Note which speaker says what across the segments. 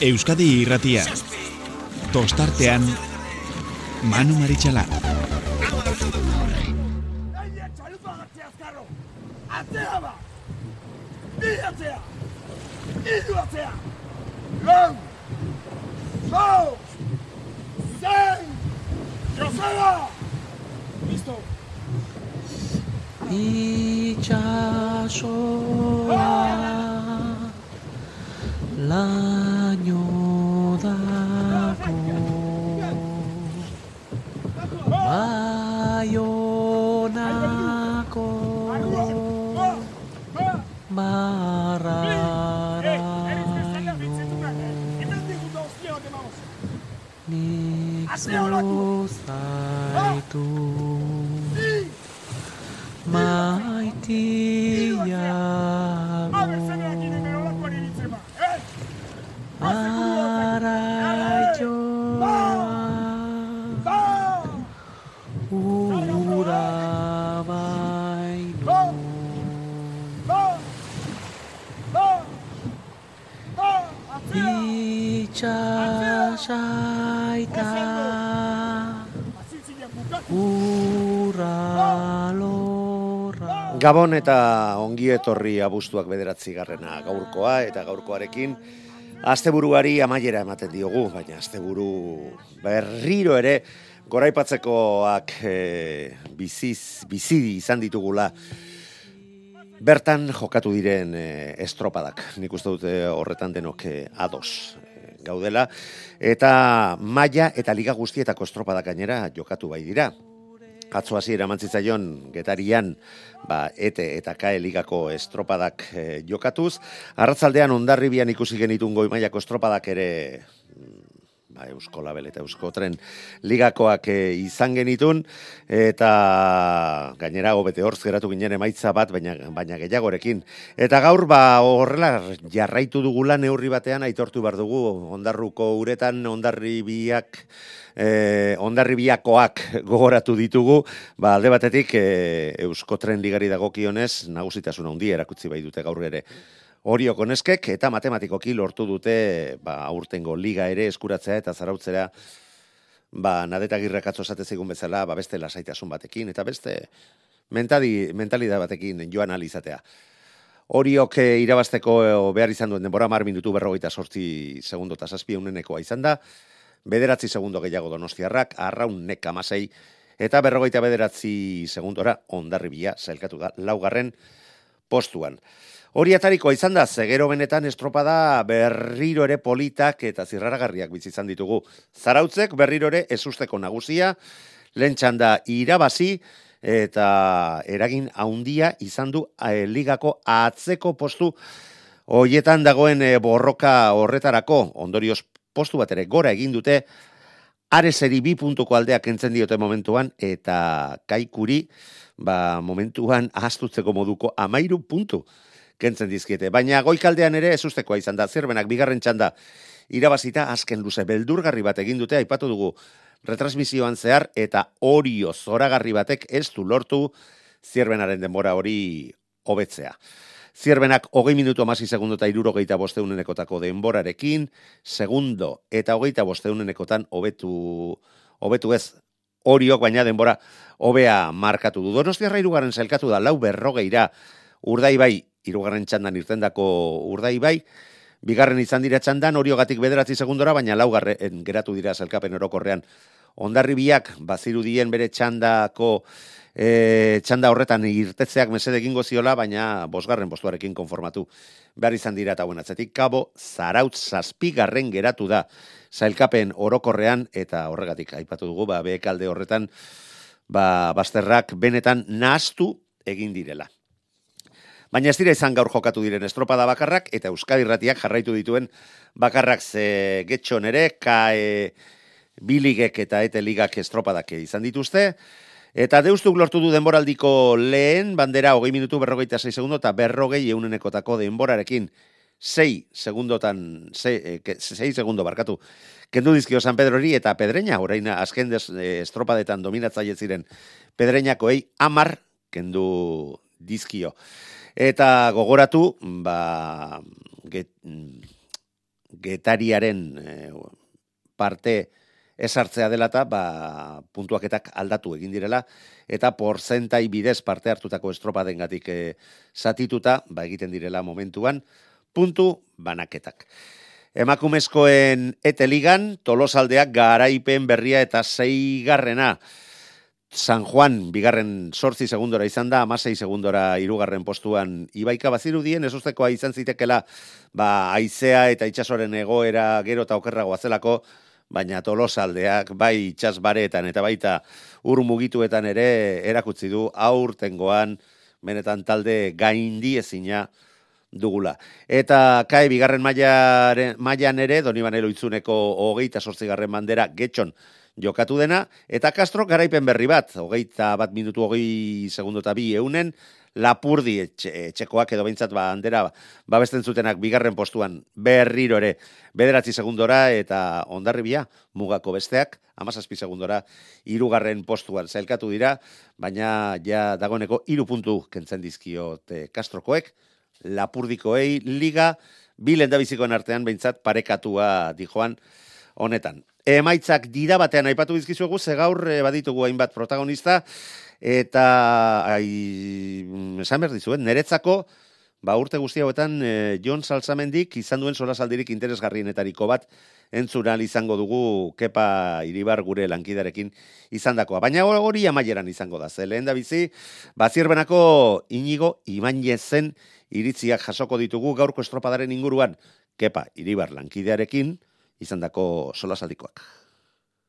Speaker 1: Euskadi irratia. Tostartean, Manu Maritxalar.
Speaker 2: Atea ba! Bi atea! Iru atea! Lau! Lau! Zein! Joseba! Listo!
Speaker 3: itxasoa laino
Speaker 4: eta ongi etorri abuztuak bederatzi garrena gaurkoa eta gaurkoarekin asteburuari amaiera ematen diogu, baina asteburu berriro ere goraipatzekoak e, biziz, bizi izan ditugula bertan jokatu diren e, estropadak. Nik uste dute horretan denok e, ados gaudela eta maila eta liga guztietako estropadak gainera jokatu bai dira. Atzo hasi eramantzitzaion getarian ba, ete eta kae ligako estropadak e, jokatuz. Arratzaldean ondarribian ikusi genitun goi estropadak ere ba, Eusko Label eta Eusko Tren ligakoak e, izan genitun eta gainera hobete horz geratu ginen emaitza bat baina, baina gehiagorekin. Eta gaur ba horrela jarraitu dugula neurri batean aitortu behar dugu ondarruko uretan ondarribiak eh, ondarribiakoak gogoratu ditugu, ba, alde batetik eh, Eusko Tren ligari dagokionez nagusitasun handi erakutsi bai dute gaur ere. Orio koneskek eta matematikoki lortu dute ba, aurtengo liga ere eskuratzea eta zarautzera ba, nadetagirrak atzo zigun bezala ba, beste lasaitasun batekin eta beste mentali, mentalidad batekin joan alizatea. Oriok eh, irabazteko eh, behar izan duen denbora mar minutu berrogeita sortzi segundo eta zazpi eunenekoa izan da, bederatzi segundo gehiago donostiarrak, arraun nek amasei, eta berrogeita bederatzi segundora ondarribia zailkatu da laugarren postuan. Hori atarikoa izan da, zegero benetan estropada berriro ere politak eta zirraragarriak bizi izan ditugu. Zarautzek berriro ere esusteko nagusia, lehen txanda irabazi, eta eragin haundia izan du eh, ligako atzeko postu hoietan dagoen eh, borroka horretarako, ondorioz postu bat ere gora egin dute, areseri bi puntuko aldeak entzen diote momentuan, eta kaikuri, ba, momentuan ahaztutzeko moduko amairu puntu kentzen dizkiete. Baina goikaldean ere ez ustekoa izan da, zerbenak bigarren txanda irabazita azken luze beldurgarri bat egin dute, aipatu dugu retransmisioan zehar, eta orio zoragarri batek ez du lortu zierbenaren denbora hori hobetzea. Zierbenak hogei minutu amasi segundo eta irurogeita bosteunenekotako denborarekin, segundo eta hogeita bosteunenekotan hobetu, hobetu ez oriok, baina denbora hobea markatu du. Donostiarra irugarren zailkatu da, lau berrogeira, urdai bai, irugarren txandan irtendako urdai bai, bigarren izan dira txandan, oriogatik bederatzi segundora, baina laugarren geratu dira zelkapen orokorrean. Ondarri biak, bazirudien bere txandako e, txanda horretan irtetzeak mesede egingo ziola, baina bosgarren postuarekin konformatu behar izan dira eta buen atzetik. Kabo, zarautz zazpigarren geratu da zailkapen orokorrean eta horregatik aipatu dugu, ba, behekalde horretan ba, bazterrak benetan nahaztu egin direla. Baina ez dira izan gaur jokatu diren estropada bakarrak, eta Euskadi Ratiak jarraitu dituen bakarrak ze getxon ere, kae biligek eta ete ligak estropadak izan dituzte, Eta deustuk lortu du denboraldiko lehen, bandera hogei minutu berrogeita 6 segundo eta berrogei eunenekotako denborarekin 6 segundotan, 6, eh, segundo barkatu. Kendu dizkio San Pedrori eta Pedreña, orain azken des, eh, estropadetan dominatzaile ziren Pedreñakoei amar kendu dizkio. Eta gogoratu, ba, get, getariaren e, parte esartzea dela eta ba, puntuaketak aldatu egin direla, eta porzentai bidez parte hartutako estropaden gatik e, zatituta, ba, egiten direla momentuan, puntu banaketak. Emakumezkoen eteligan, tolosaldeak garaipen berria eta zeigarrena. San Juan, bigarren sortzi segundora izan da, amasei segundora irugarren postuan Ibaika bazirudien, ez ustekoa izan zitekela, ba, aizea eta itxasoren egoera gero eta okerrago azelako, baina tolosaldeak, bai itxasbaretan eta baita ur mugituetan ere erakutzi du aurtengoan benetan talde gaindi ezina dugula. Eta kae bigarren mailan ere, doni banelo itzuneko hogeita sortzigarren bandera getxon jokatu dena, eta Castro garaipen berri bat, hogeita bat minutu hogei segundo eta bi eunen, lapurdi etxekoak edo behintzat ba, handera babesten zutenak bigarren postuan berriro ere bederatzi segundora eta ondarribia mugako besteak, amazazpi segundora irugarren postuan zailkatu dira, baina ja dagoeneko iru puntu kentzen dizkiote Castrokoek, lapurdikoei liga bilen da bizikoen artean behintzat parekatua dijoan honetan emaitzak dira batean aipatu dizkizuegu, ze gaur e, baditugu hainbat protagonista, eta ai, esan behar dizuen, niretzako, ba urte guzti hauetan, e, Jon Salzamendik izan duen solasaldirik interesgarrienetariko bat, entzural izango dugu kepa iribar gure lankidarekin izandakoa. Baina hori amaieran izango da, ze lehen da bizi, bazierbenako inigo imanezen iritziak jasoko ditugu gaurko estropadaren inguruan, kepa iribar lankidearekin, izandako solasaldikoak.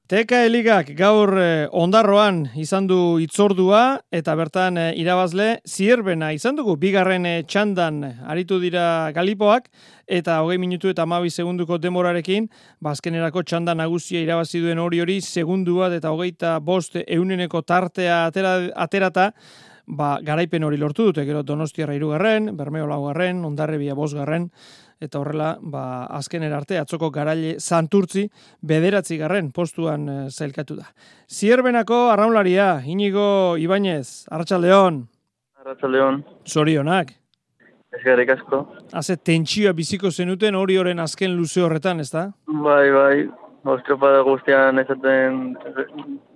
Speaker 5: Teka eligak gaur eh, ondarroan izan du itzordua eta bertan eh, irabazle zierbena izan dugu bigarren eh, txandan aritu dira galipoak eta hogei minutu eta amabi segunduko demorarekin bazkenerako txanda nagusia irabazi duen hori hori segundua eta hogeita bost euneneko tartea atera, aterata ba, garaipen hori lortu dute, gero Donostiarra irugarren, Bermeo laugarren, Ondarrebia bosgarren, eta horrela, ba, azken erarte, atzoko garaile santurtzi, bederatzi garren postuan e, zailkatu da. Zierbenako arraunlaria, inigo Ibañez, Arratxaldeon.
Speaker 6: Arratxaldeon.
Speaker 5: Zorionak.
Speaker 6: Ez garek asko.
Speaker 5: Haze, tentsioa biziko zenuten hori horren azken luze horretan, ez da?
Speaker 6: Bai, bai. Ostropada guztian esaten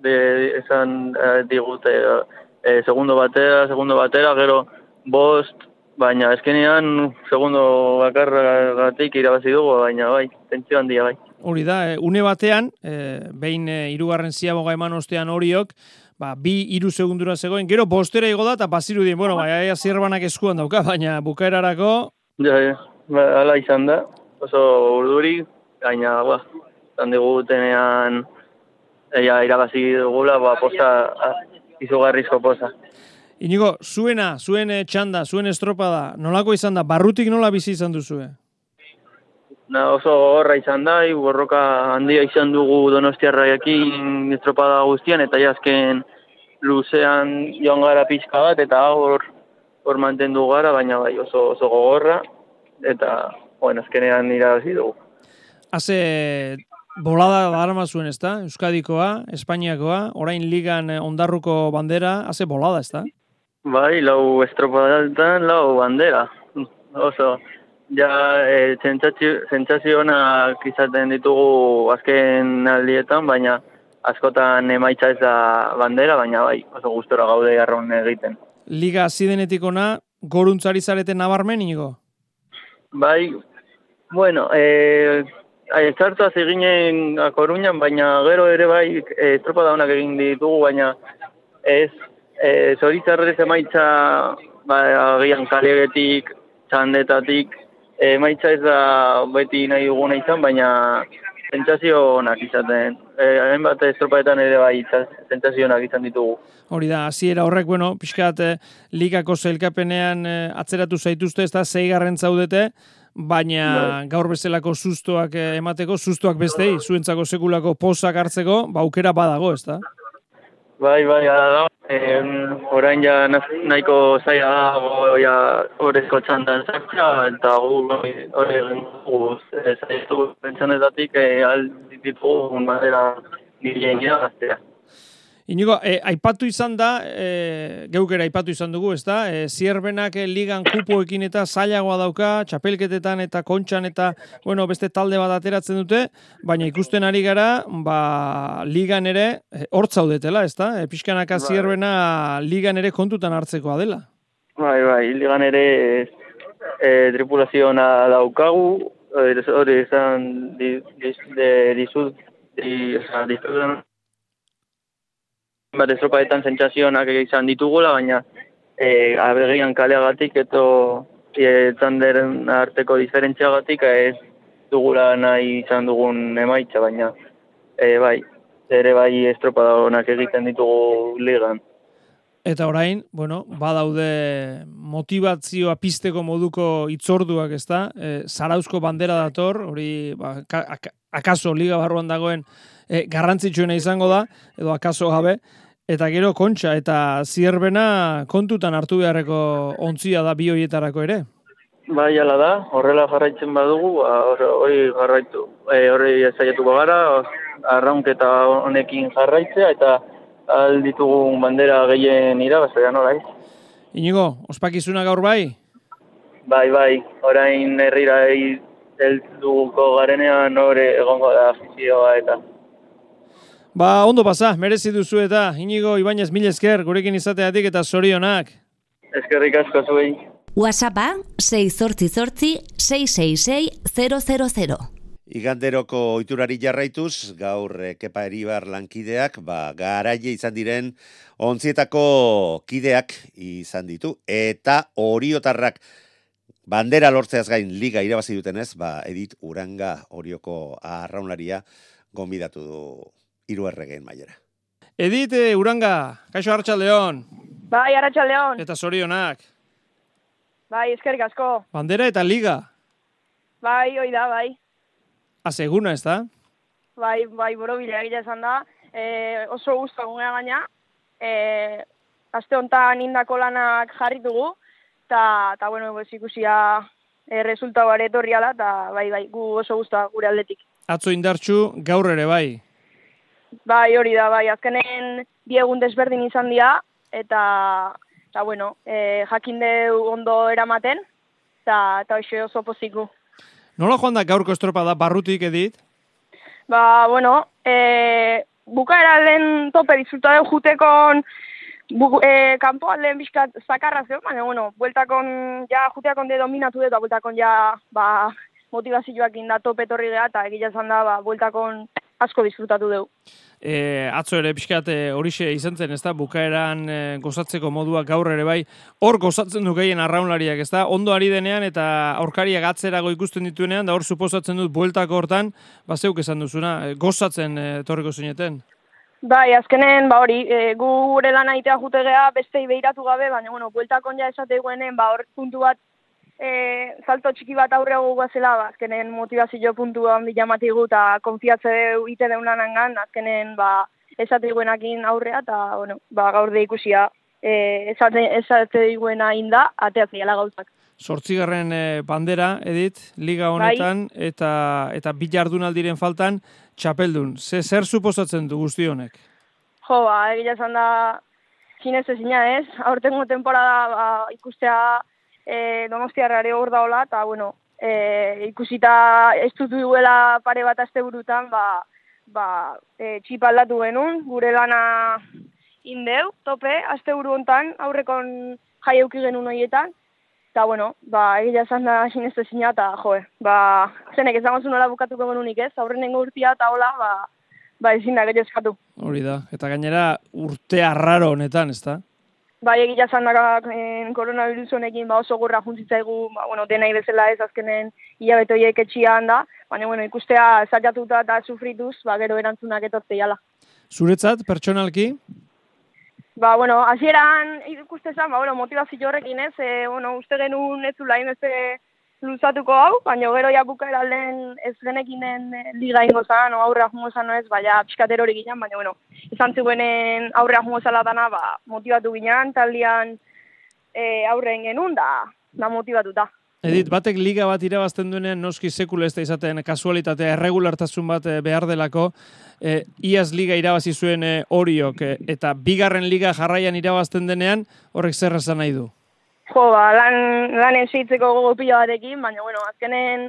Speaker 6: de, esan eh, digute eh, segundo batera, segundo batera, gero bost, baina eskenean segundo bakarragatik irabazi dugu, baina bai, tentsio handia bai.
Speaker 5: Hori da, e, une batean, e, behin e, irugarren ziaboga eman ostean horiok, ba, bi iru segundura zegoen, gero bostera igo da, eta baziru dien, bueno, bai, aia zirbanak eskuan dauka, baina bukaerarako...
Speaker 6: Ja, ja, ba, ala izan da, oso urduri, baina, ba, zan tenean, ja, irabazi dugula, ba, posta, izugarrizko poza.
Speaker 5: Inigo, zuena, zuen eh, txanda, zuen estropada, nolako izan da, barrutik nola bizi izan duzue?
Speaker 6: Na, oso horra izan da, borroka handia izan dugu donostiarraekin estropada guztian, eta jazken luzean joan gara pixka bat, eta hor, hor mantendu gara, baina bai oso, oso gogorra, eta, bueno, azkenean irabazi dugu.
Speaker 5: Haze, bolada darama zuen, ezta? Euskadikoa, Espainiakoa, orain ligan ondarruko bandera, haze bolada, ezta?
Speaker 6: Bai, lau estropadaltan, lau bandera. Oso, ja, e, zentzazionak izaten ditugu azken aldietan, baina askotan emaitza ez da bandera, baina bai, oso gustora gaude garron egiten.
Speaker 5: Liga zidenetik ona, goruntzari zareten nabarmen, inigo?
Speaker 6: Bai, bueno, e, ez hartu aziginen akoruñan, baina gero ere bai, e, estropada honak egin ditugu, baina ez e, zoritzarrez emaitza ba, agian kalegetik, txandetatik, e, emaitza ez da beti nahi duguna izan, baina zentzazio onak izaten. E, hainbat estropaetan ere bai zentzazio onak izan ditugu.
Speaker 5: Hori da, hasiera horrek, bueno, pixkat e, ligako zelkapenean e, atzeratu zaituzte, ez da, zeigarren zaudete, baina bai. gaur bezalako sustoak emateko, sustoak bestei, zuentzako sekulako posak hartzeko, ba, aukera badago, ez da?
Speaker 6: Bai, bai, da, Eh, orain ja nahiko zaila dago ja horrezko txandan zartza, eta gu hori egin dugu zaitu pentsonetatik eh, alditu madera gira gaztea.
Speaker 5: Inigo, e, aipatu izan da, e, geukera aipatu izan dugu, ez da? E, zierbenak e, ligan kupoekin eta zailagoa dauka, txapelketetan eta kontxan eta, bueno, beste talde bat ateratzen dute, baina ikusten ari gara, ba, ligan ere, e, hortzaudetela, ez da? E, pixkanaka
Speaker 6: Bai.
Speaker 5: zierbena ligan ere kontutan hartzekoa dela.
Speaker 6: Bai, bai, ligan ere e, tripulazioa daukagu, hori izan di, di, de, dizut, di, oza, dizut, bat estropaetan zentsazionak izan ditugula, baina e, abegian kaleagatik eto e, arteko diferentziagatik ez dugula nahi izan dugun emaitza, baina e, bai, ere bai estropada onak egiten ditugu ligan.
Speaker 5: Eta orain, bueno, badaude motivatzioa pizteko moduko itzorduak, ez da? E, Zarauzko bandera dator, hori ba, ka, ak- akaso liga barruan dagoen e, garrantzitsuena izango da, edo akaso gabe, eta gero kontxa eta zierbena kontutan hartu beharreko ontzia da bi hoietarako ere.
Speaker 6: Bai, ala da, horrela jarraitzen badugu, ba, hor- hori jarraitu, e, hori ezaiatuko gara, arraunketa honekin jarraitzea, eta al ditugun bandera gehien irabaztea, nola ez?
Speaker 5: Inigo, ospakizuna gaur bai?
Speaker 6: Bai, bai, orain herrira helduko garenean hori egongo da afizioa eta
Speaker 5: Ba, ondo pasa, merezi duzu eta Inigo Ibañez mil esker gurekin izateatik eta zorionak.
Speaker 6: eskerrik asko zuei.
Speaker 7: WhatsAppa 688 666 000.
Speaker 4: Iganderoko ohiturari jarraituz, gaur eh, Kepa Eribar lankideak, ba, garaile izan diren ontzietako kideak izan ditu, eta oriotarrak bandera lortzeaz gain liga irabazi dutenez, ba, Edith Uranga orioko arraunlaria gonbidatu du hiru erregeen mailera.
Speaker 5: Edit eh, Uranga, kaixo hartxa leon,
Speaker 8: Bai, Arratxa León.
Speaker 5: eta zorionak.
Speaker 8: Bai, eskerrik asko.
Speaker 5: Bandera eta liga,
Speaker 8: Bai, hoi da, bai.
Speaker 5: azeguna ez da?
Speaker 8: Bai, bai, borobila egia esan da. E, oso guztua gunea gaina. E, aste honetan indako lanak jarritugu. Ta, ta bueno, pues, ikusia e, resultau are etorri ala, eta bai, bai, gu oso guztua gure aldetik.
Speaker 5: Atzo indartxu, gaur ere bai.
Speaker 8: Bai, hori da, bai, azkenen bi egun desberdin izan dira, eta, eta bueno, e, jakin deu ondo eramaten, eta, eta hoxe oso poziku.
Speaker 5: Nola joan da gaurko estropada barrutik edit?
Speaker 8: Ba, bueno, e, bukaera lehen tope disfruta deu jutekon bu, e, kanpo alden bizkat zakarra zeu, baina, bueno, bueltakon ja juteakon de dominatu eta bueltakon ja, ba, motivazioak inda tope torri geha, eta egia esan da, ba, bueltakon asko disfrutatu deu.
Speaker 5: E, atzo ere pixkat e, horixe izan zen, ez da, bukaeran e, gozatzeko modua gaur ere bai, hor gozatzen du gehien arraunlariak, ez da, ondo ari denean eta aurkariak atzerago ikusten dituenean, da hor suposatzen dut bueltako hortan, ba zeuk esan duzuna, e, gozatzen e, etorriko zineten.
Speaker 8: Bai, azkenen, ba hori, e, gu gure lan aitea jute geha bestei behiratu gabe, baina, bueno, bueltakon ja esate guenen, ba hor puntu bat, e, salto txiki bat aurrego guazela, ba, azkenen motivazio puntu handi jamatigu, eta konfiatze deu ite deunan angan, azkenen, ba, esate guenakin aurrea, eta, bueno, ba, gaur de ikusia, e, esate, esate guena inda, ateatzeiala gauzak.
Speaker 5: Sortzigarren e, bandera, edit, liga honetan, eta eta bi jardunaldiren faltan, txapeldun. Ze zer suposatzen du guzti honek?
Speaker 8: Jo, ba, egia esan da, zinez ezina ez, aurtengo temporada ba, ikustea e, donostiarrare hor daola, eta, bueno, e, ikusita ez dut duela pare bat aste burutan, ba, ba, e, aldatu genuen, gure lana indeu, tope, aste buru hontan, aurrekon jai euki genuen horietan, eta, bueno, ba, egia esan da zinez ezina, eta, joe, ba, zenek ez dagoen nola bukatuko genunik ez, aurrenengo urtia, eta hola, ba, ba, ezin da gehiago eskatu.
Speaker 5: Hori da, eta gainera urte arraro honetan, ez da?
Speaker 8: Bai, egia esan da en, koronavirus honekin ba, oso gurra juntzitzaigu, ba, bueno, denai bezala ez azkenen hilabete horiek etxian da, baina bueno, ikustea zaiatuta eta sufrituz, ba, gero erantzunak etortze jala.
Speaker 5: Zuretzat, pertsonalki,
Speaker 8: Ba, bueno, hasieran ikuste zen, ba, bueno, motivazio horrekin ez, e, bueno, uste genuen ez zula beste luzatuko hau, baina gero ja bukaera alden ez genekinen eh, liga ingo zan, o aurrea jungo zan, ez, baina pixkater hori ginen, baina, bueno, izan zuenen aurrea jungo zala dana, ba, motivatu ginen, taldean e, aurren genuen, da, da motivatuta.
Speaker 5: Edit, batek liga bat irabazten duenean noski sekula ez da izaten kasualitatea erregulartasun bat eh, behar delako. E, iaz liga irabazi zuen e, horiok e, eta bigarren liga jarraian irabazten denean horrek zer esan nahi du.
Speaker 8: Jo, ba, lan, lan esitzeko gogo pila batekin, baina, bueno, azkenen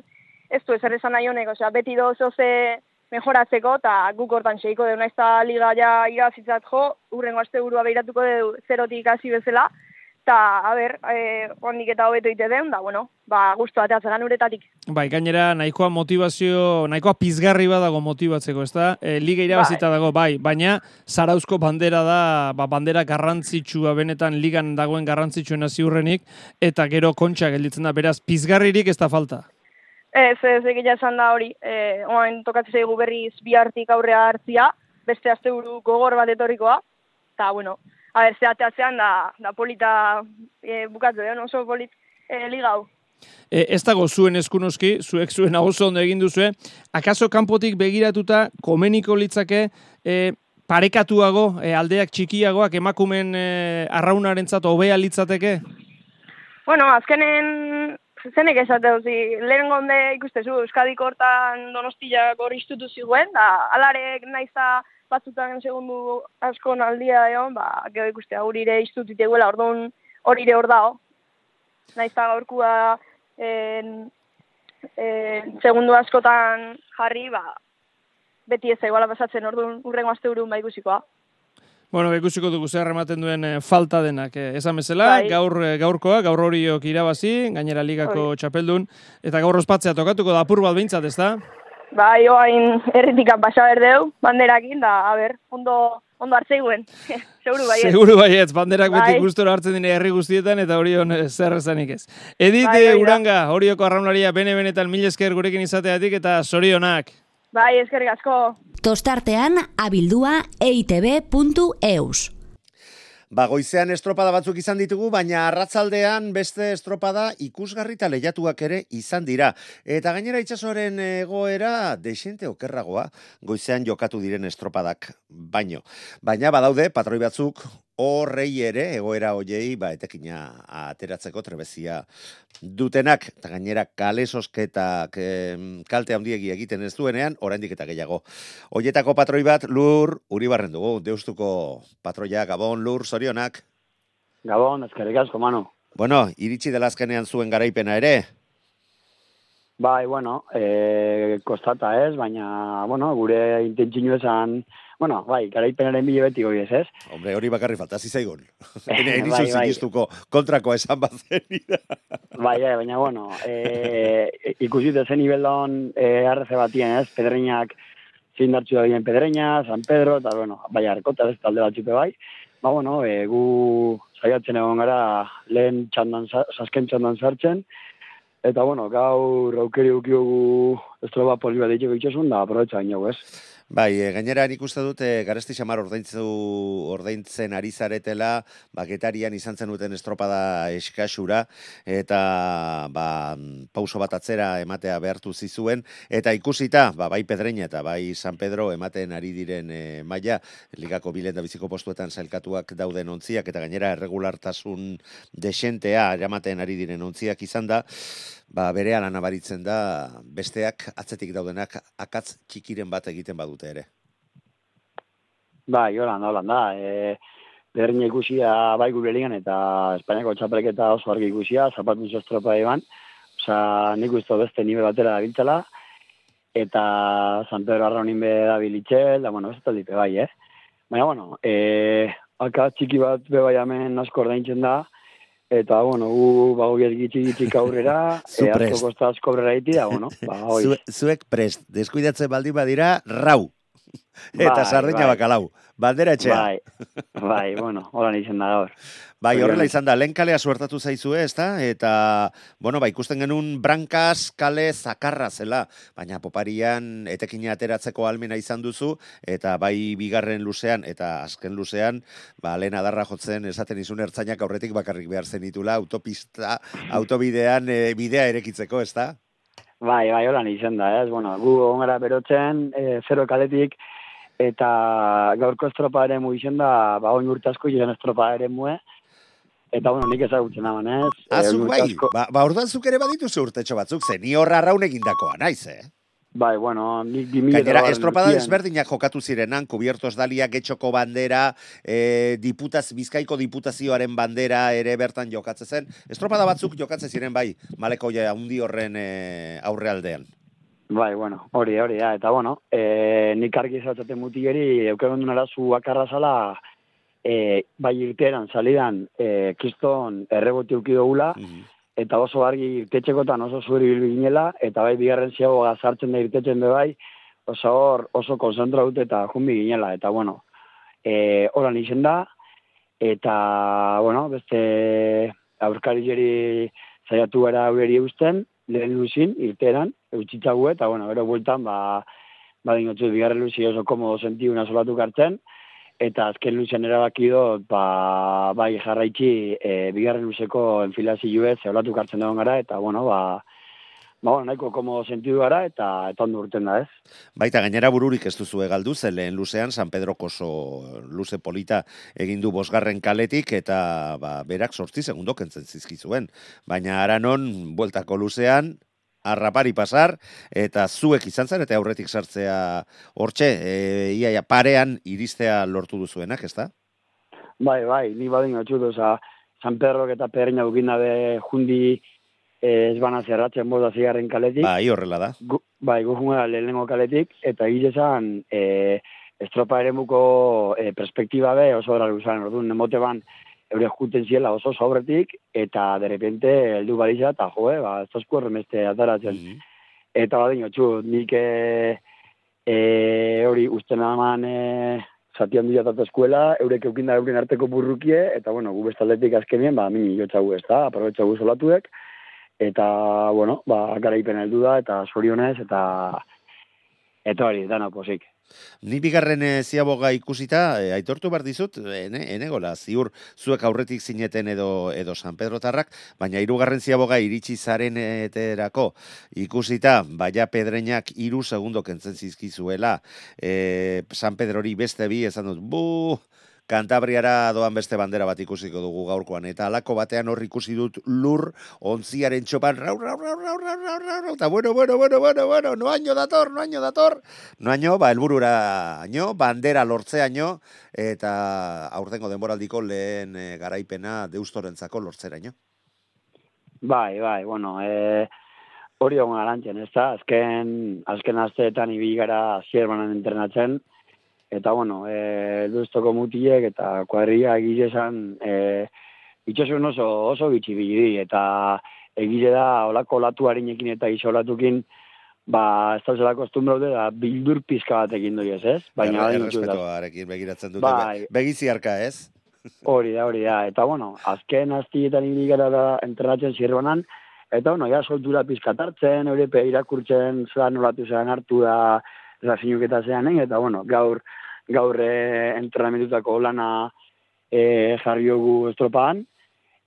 Speaker 8: ez du ezer esan nahi honek, osea, beti doz oze mejoratzeko, eta guk hortan seiko deuna ez da liga ja irabazitzat jo, urrengo aste burua behiratuko du zerotik hasi bezala, eta, a ber, e, ondik eta hobeto ite den, da, bueno, ba, guztu ateatzen uretatik.
Speaker 5: Bai, gainera nahikoa motivazio, nahikoa pizgarri badago motibatzeko, ez da? E, liga irabazita dago, bai, baina zarauzko bandera da, ba, bandera garrantzitsua benetan ligan dagoen garrantzitsuen ziurrenik, eta gero kontxa gelditzen da, beraz, pizgarririk ez da falta.
Speaker 8: Ez, ez, egia esan da hori, e, oain tokatzen zaigu berriz bihartik aurrea hartzia, beste asteburu gogor bat etorrikoa, eta, bueno, a ber, zehateatzean da, da polita e, bukatze, eh? oso polit e, ligau.
Speaker 5: E, ez dago zuen eskunoski, zuek zuen oso ondo egin duzue, akaso kanpotik begiratuta komeniko litzake e, parekatuago, e, aldeak txikiagoak emakumen e, arraunaren zato hobea litzateke?
Speaker 8: Bueno, azkenen zenek esate duzi, lehen gonde ikustezu, Euskadiko hortan donostiak hori istutu ziguen, da alarek naiza batzutan segundu asko aldia egon, ba, gero ikustea hori ere istutit eguela, orduan hori ere hor dao. Naizta gaurkua en, en, segundu askotan jarri, ba, beti ez eguala pasatzen orduan urrengo aste urun ba ikusikoa.
Speaker 5: Bueno, ikusiko dugu zer ematen duen eh, falta denak. Eh, esan bezala,
Speaker 8: Bai.
Speaker 5: gaur eh, gaurkoa, gaur horiok irabazi, gainera ligako txapeldun, eta gaur ospatzea tokatuko da apur bat behintzat, ez da?
Speaker 8: Bai, oain erritikan pasa berdeu, banderakin, da, a ber, ondo, ondo hartzeiguen. Seguru bai.
Speaker 5: Seguru baietz, banderak beti
Speaker 8: Bai.
Speaker 5: gustora hartzen dine herri guztietan, eta horion eh, zer esanik ez. Edit
Speaker 8: Bai, hori da.
Speaker 5: Uranga, horioko arraunlaria bene-benetan mil esker gurekin izateatik, eta zorionak.
Speaker 8: Bai, eskerrik asko.
Speaker 7: Tostartean abildua eitb.eus.
Speaker 4: Ba, goizean estropada batzuk izan ditugu, baina arratzaldean beste estropada ikusgarri eta lehiatuak ere izan dira. Eta gainera itsasoaren egoera desente okerragoa goizean jokatu diren estropadak baino. Baina badaude patroi batzuk horrei ere egoera hoiei ba etekina ateratzeko trebezia dutenak eta gainera kale sosketak em, kalte handiegi egiten ez duenean oraindik eta gehiago. Hoietako patroi bat lur Uribarren dugu, deustuko patroia Gabon lur zorionak.
Speaker 9: Gabon, ezkerrik asko, mano.
Speaker 4: Bueno, iritsi dela azkenean zuen garaipena ere.
Speaker 9: Bai, bueno, e, kostata ez, baina, bueno, gure intentzinu esan, bueno, bai, garaipenaren bile beti goi ez, ez?
Speaker 4: Hombre, hori bakarri falta zizaigun.
Speaker 9: Bai,
Speaker 4: Enizu
Speaker 9: bai.
Speaker 4: sinistuko kontrako esan bat zenida.
Speaker 9: Bai, bai, baina, bueno, e, ikusi zen nibeldon e, arreze batien, ez? Pedreinak zindartzu da bien Pedreña, San Pedro, eta, bueno, bai, arkota ez talde batzupe bai. Ba, bueno, e, gu saiatzen egon gara lehen txandan, sa- sasken txandan sartzen, Eta, bueno, gaur aukeri ukiogu estroba poli bat ditxeko itxosun, da, aprobetsa gaino, ez?
Speaker 4: Bai, e, gainera nik uste dut e, garesti xamar ordaintzu, ordaintzen ari zaretela, baketarian izan zen duten estropada eskasura, eta ba, pauso bat atzera ematea behartu zizuen, eta ikusita, ba, bai Pedreña eta bai San Pedro ematen ari diren e, maila, ligako bilen da biziko postuetan zailkatuak dauden ontziak, eta gainera erregulartasun desentea eramaten ari diren ontziak izan da, ba, bere lan abaritzen da besteak atzetik daudenak akatz txikiren bat egiten badute ere.
Speaker 9: Bai, holan holan da. E, Berreina ikusia bai gure ligan eta Espainiako txapelketa oso argi ikusia, zapatun estropa eban. Osa, nik dut beste nivel batera da biltzela. Eta San Pedro Arraunin be da bilitxel, da, bueno, ez taldipe bai, eh? Baina, bueno, e, akatz txiki bat be bai hemen asko ordaintzen da. Eta, bueno, gu bago gitxi gitxik aurrera,
Speaker 4: Zu
Speaker 9: e, asko
Speaker 4: prest.
Speaker 9: kosta asko aurrera iti da, bueno, ba.
Speaker 4: Zue, zuek prest, deskuidatzen baldin badira, rau. Eta
Speaker 9: Bai,
Speaker 4: sardeina
Speaker 9: bai.
Speaker 4: bakalau. Bandera etxea.
Speaker 9: Bai, bai, bueno, holan izan da gaur.
Speaker 4: Bai, horrela izan da, lehen kalea suertatu zaizue, ezta? Eta, bueno, ba, ikusten genuen brankaz kale zakarra zela, baina poparian etekina ateratzeko almena izan duzu, eta bai bigarren luzean, eta azken luzean, ba, lehen adarra jotzen esaten izun ertzainak aurretik bakarrik behar zenitula, autopista, autobidean e, bidea erekitzeko, ezta?
Speaker 9: Bai, bai, holan izan da, ez? Bueno, gu egon gara berotzen, e, zero kaletik, eta gaurko estropa ere mu izan da, ba, oin urte asko jiren estropa ere mue, Eta, bueno, nik ezagutzen haman, ez?
Speaker 4: Azuk
Speaker 9: Eh,
Speaker 4: bai,
Speaker 9: asko-
Speaker 4: ba, ba orduan zuk ere badituzu urtetxo batzuk, ze ni horra arraun egindakoa, naiz, eh?
Speaker 9: Bai, bueno, nik 2000
Speaker 4: Gainera,
Speaker 9: eta
Speaker 4: estropada desberdinak jokatu zirenan, kubiertos dalia, getxoko bandera, e, diputaz, bizkaiko diputazioaren bandera ere bertan jokatzen zen. Estropada batzuk jokatzen ziren bai, maleko ja handi horren e, aurrealdean.
Speaker 9: Bai, bueno, hori, hori, da. Eta, bueno, e, nik argi zautzate mutigeri, eukegon duen arazu bakarra zala, e, bai irteran, salidan, e, kiston erreboti uki dugula, eta oso argi irtetxekotan oso zuri ginela, eta bai bigarren ziagoa sartzen da irtetzen be bai, oso hor, oso konzentraut eta jumbi ginela, eta bueno, e, horan izen da, eta, bueno, beste aurkari jeri zaiatu gara beri eusten, lehen luzin, irteran, eutxitzagu, eta, bueno, gero bueltan, ba, badin otzu, bigarren luzi oso komodo senti una solatu kartzen, eta azken luzean erabaki dut, ba, bai jarraitzi, e, bigarren luzeko enfilazioez, zeolatu kartzen dagoen gara, eta, bueno, ba, ba, bueno, nahiko komodo sentidu gara, eta, eta ondo urten da, ez?
Speaker 4: Baita gainera bururik ez duzu galdu zen lehen luzean, San Pedro oso luze polita egin du bosgarren kaletik, eta ba, berak sortzi segundo kentzen zizkizuen. Baina aranon, bueltako luzean, arrapari pasar, eta zuek izan zen, eta aurretik sartzea hortxe, e, iaia parean iristea lortu duzuenak, ez da?
Speaker 9: Bai, bai, ni badin otxut, oza, San Pedro eta Perreña ukin dabe jundi eh, ez bana zerratzen boda zigarren kaletik.
Speaker 4: Bai, horrela da.
Speaker 9: Gu, bai, gu jungera lehenengo kaletik, eta egiz esan, e, estropa eremuko e, perspektiba be oso gara luzaren, orduan, nemote ban, eure juten ziela oso sobretik, eta de repente heldu baliza, eta joe, ba, ez tozku horremeste ataratzen. Eta badin, otxu, nik e, e, hori usten aman e, zati handia eta eskuela, eurek eukinda euren arteko burrukie, eta bueno, gu bestaldetik azkenien, ba, mini jotxagu ez da, aprobetxagu solatuek, eta, bueno, ba, garaipen heldu da, eta sorionez, eta eta hori, dana posik.
Speaker 4: Ni bigarren e, ziaboga ikusita, e, aitortu behar dizut, ene, enegola, ziur zuek aurretik zineten edo, edo San Pedro Tarrak, baina hirugarren ziaboga iritsi zaren eterako ikusita, baia pedreinak hiru segundo kentzen zizkizuela, e, San Pedro hori beste bi, esan dut, bu, Kantabriara doan beste bandera bat ikusiko dugu gaurkoan, eta alako batean hor ikusi dut lur ontziaren txopan, rau, rau, rau, rau, rau, rau, rau, rau, eta bueno, bueno, bueno, bueno, bueno, noaino dator, noaino dator, noaino, ba, elburura año, bandera lortzeaino, eta aurtengo denboraldiko lehen e, garaipena deustorentzako lortzeraino.
Speaker 9: Bai, bai, bueno, e, hori hon garantzen, ez da, azken, azken asteetan ibili gara zierbanan entrenatzen, eta bueno, e, duztoko mutiek eta kuadria egile esan, e, itxasun oso, oso bitxi biliri, eta egile da olako olatu harinekin eta iso olatukin, ba, ez da zela kostumbraude da bildur pizka bat egin doi ez?
Speaker 4: Baina,
Speaker 9: da-
Speaker 4: errespetoarekin begiratzen dute,
Speaker 9: Bai.
Speaker 4: be- begiziarka ez?
Speaker 9: Hori da, hori da. Eta, bueno, azken aztietan ibili gara da entrenatzen zirbanan, eta, bueno, ja soltura pizkat hartzen, eurepe irakurtzen zelan nolatu zelan hartu da razinuketa zeanen, eta, bueno, gaur, gaur e, entrenamentutako lana e, jarri dugu estropan,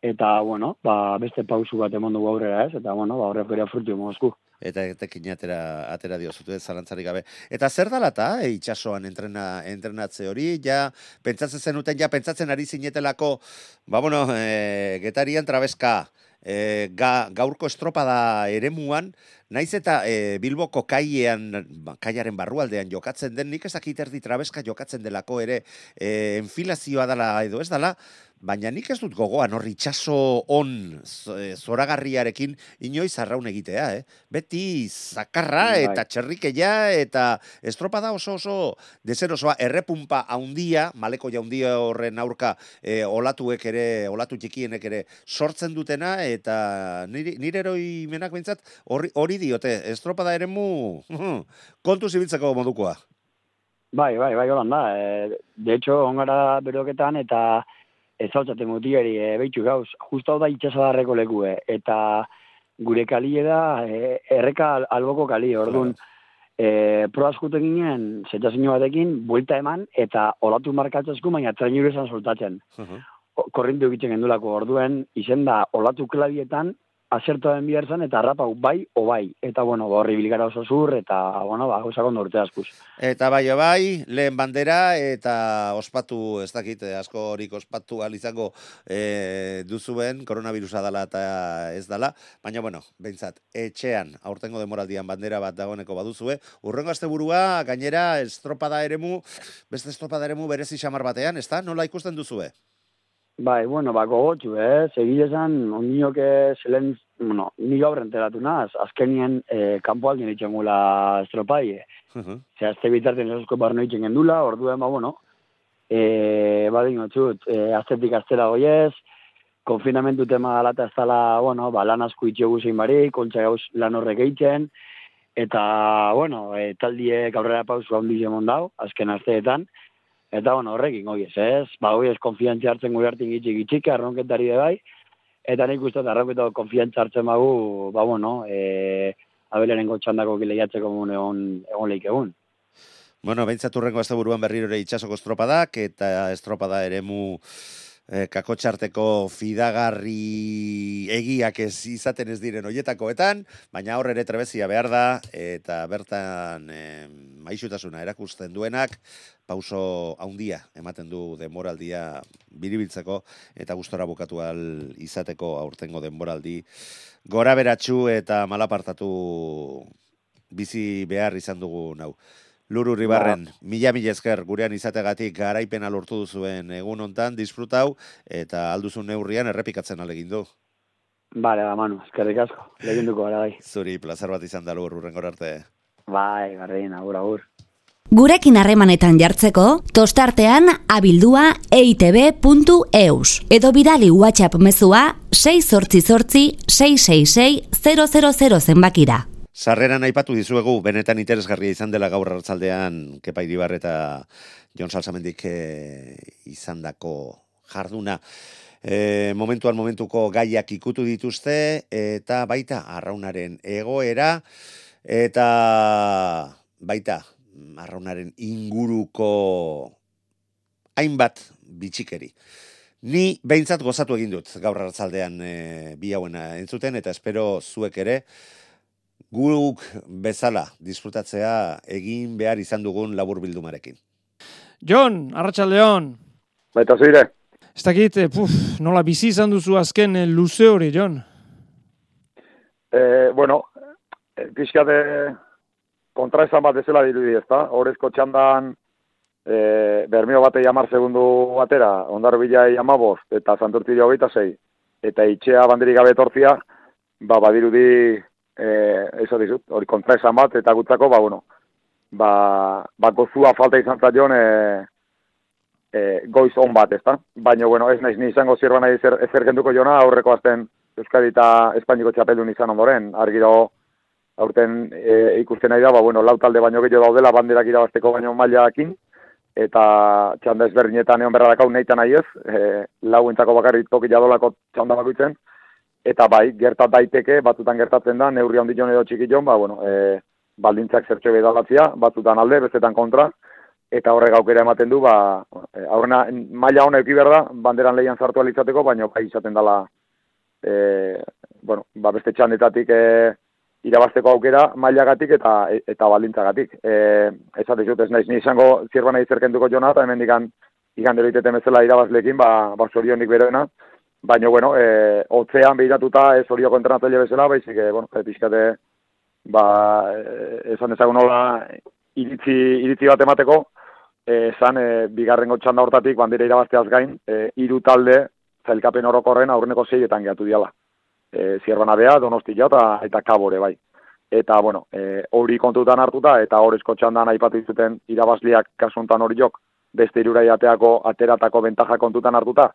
Speaker 9: eta, bueno, ba, beste pausu bat emon dugu aurrera ez, eta, bueno, ba, horrek bere frutu emozku.
Speaker 4: eta etekin atera, atera dio zutu, zalantzarik gabe. Eta zer dalata, e, itxasoan entrena, entrenatze hori, ja, pentsatzen zenuten, ja, pentsatzen ari zinetelako, ba, bueno, e, getarian trabeska, e, ga, gaurko estropada eremuan, naiz eta e, Bilboko kaiean, ba, kaiaren barrualdean jokatzen den, nik ezakit erdi trabeska jokatzen delako ere, e, enfilazioa dala edo ez dala, baina nik ez dut gogoan hor itxaso on zo- e, zoragarriarekin inoiz arraun egitea, eh? Beti zakarra
Speaker 9: Bai.
Speaker 4: eta txerrikeia eta estropada oso oso deserosoa errepumpa haundia, maleko jaundia horren aurka e, olatuek ere, olatu txikienek ere sortzen dutena eta nire, nire eroimenak behintzat hori, hori diote, estropada eremu kontu zibiltzeko modukoa.
Speaker 9: Bai, bai, bai, holan da. E, de hecho, ongara beroketan eta ez hau zaten mutiari, e, behitu gauz, justo hau da itxasadarreko lekue, eta gure kalie da, e, erreka al- alboko kali, orduan, e, proa ginen, zetazino batekin, buelta eman, eta olatu markatzazku, baina trainur esan soltatzen. O- Korrintu egiten gendulako, orduen, izen da, olatu klabietan, asertu den bihar zen, eta harrapau bai, o bai. Eta, bueno, ba, horri biligara oso zur, eta, bueno, ba, gauzak ondo urte askuz.
Speaker 4: Eta bai, bai, lehen bandera, eta ospatu, ez dakit, eh, asko horik ospatu alizango e, duzuen, koronavirusa dala eta ez dala, baina, bueno, behintzat, etxean, aurtengo demoraldian bandera bat dagoeneko baduzue, urrengo asteburua gainera, estropada eremu, beste estropada eremu berezi xamar batean, ez da? Nola ikusten duzue?
Speaker 9: Bai, bueno, ba, gogotxu, eh? Segile esan, ondinok zelen, bueno, ni gaur enteratu naz, azkenien eh, kanpo aldien itxen gula estropai, eh?
Speaker 4: Uh -huh.
Speaker 9: Zer, azte bitarten esosko barno itxen gendula, orduen, ba, bueno, eh, ba, dingo txut, eh, aztetik aztera goiez, konfinamentu tema dala eta ez dala, bueno, ba, lan asko itxio guzein barik, kontxa gauz lan horrek eitzen, eta, bueno, e, taldiek aurrera pausu handi zemon dau, azken asteetan, eta, bueno, horrekin, goiez, ez? Ba, goiez, konfiantzia hartzen gure hartin gitxik gitxik, arronketari de bai, eta nik uste, arronketa konfiantzia hartzen bagu, ba, bueno, e, abelaren gotxandako gileiatzeko egon, egon leik egun.
Speaker 4: Bueno, behintzat urrengo asteburuan berriro ere itxasoko estropadak, eta estropada eremu eh, kakotxarteko fidagarri egiak ez izaten ez diren hoietakoetan, baina hor ere trebezia behar da, eta bertan eh, maixutasuna erakusten duenak, pauso haundia ematen du denboraldia biribiltzeko eta gustora bukatu al izateko aurtengo denboraldi gora beratxu eta malapartatu bizi behar izan dugu nau. Luru Ribarren, mila mila esker gurean izategatik garaipena lortu duzuen egun hontan disfrutau eta alduzun neurrian errepikatzen alegin du.
Speaker 9: Bale, ba, Manu, eskerrik asko, leginduko gara bai.
Speaker 4: Zuri, plazar bat izan da lur, urrengor arte.
Speaker 9: Bai, bardin, agur, agur.
Speaker 7: Gurekin harremanetan jartzeko, tostartean abildua eitb.eus. Edo bidali WhatsApp mezua 6 sortzi sortzi 666 000 zenbakira.
Speaker 4: Sarreran aipatu dizuegu, benetan interesgarria izan dela gaur hartzaldean Kepa Iribar eta Jon Salsamendik e, izandako jarduna. E, momentuan momentuko gaiak ikutu dituzte eta baita arraunaren egoera eta baita arraunaren inguruko hainbat bitxikeri. Ni behintzat gozatu egin dut gaur hartzaldean e, bi hauena entzuten eta espero zuek ere guk bezala disfrutatzea egin behar izan dugun labur bildumarekin.
Speaker 5: Jon, Arratxaldeon.
Speaker 10: Baita zire.
Speaker 5: Ez dakit, eh, puf, nola bizi izan duzu azken eh, luze hori, Jon?
Speaker 10: E, bueno, e, pixkate kontraesan bat ezela dirudi ez da. Horezko txandan e, bermio bate jamar segundu batera, ondar bila jamabost, eta santurtillo hogeita zei, eta itxea banderik gabe etortzia, ba, badirudi eh eso dizut, hori kontraesan bat eta gutzako ba bueno. Ba, ba gozua falta izan zaion eh e, goiz on bat, ezta? Baina bueno, ez naiz ni izango zirba nahi zer ezer kenduko jona aurreko azten Euskadi eta Espainiko txapeldun izan ondoren. Argiro aurten e, ikusten nahi da, ba bueno, lau talde baino gehiago daudela banderak irabasteko baino mailaekin eta txanda ezberdinetan egon berra dakau nahitan nahi ez, e, lau entzako bakarrik toki jadolako txanda bakoitzen, eta bai, gertat daiteke, batzutan gertatzen da, neurri handi edo txiki ba, bueno, e, baldintzak zertxo bedalatzia, batzutan alde, bestetan kontra, eta horrek aukera ematen du, ba, e, aurrena, maila hona eki da, banderan lehian zartu alizateko, baina bai izaten dela, e, bueno, ba, beste txandetatik e, irabasteko aukera mailagatik eta eta baldintzagatik. E, ez dut, ez naiz, ni izango zirba nahi zerkenduko jona, eta hemen dikan, ikan bezala irabazlekin, ba, ba zorionik beroena, baina, bueno, e, otzean behiratuta ez horioko entrenatzaile bezala, baizik, e, bueno, e, pixkate, ba, e, esan ezagun nola, iritzi, iritzi bat emateko, e, esan, e, bigarrengo txanda hortatik, bandera irabazteaz gain, e, iru talde, zailkapen orokorren aurreneko zeietan gehatu diala. E, Zierban abea, donostia eta, eta kabore, bai. Eta, bueno, e, hori kontutan hartuta, eta horrezko txandan aipatu zuten irabazliak kasuntan hori jok, beste irurai ateako, ateratako bentaja kontutan hartuta,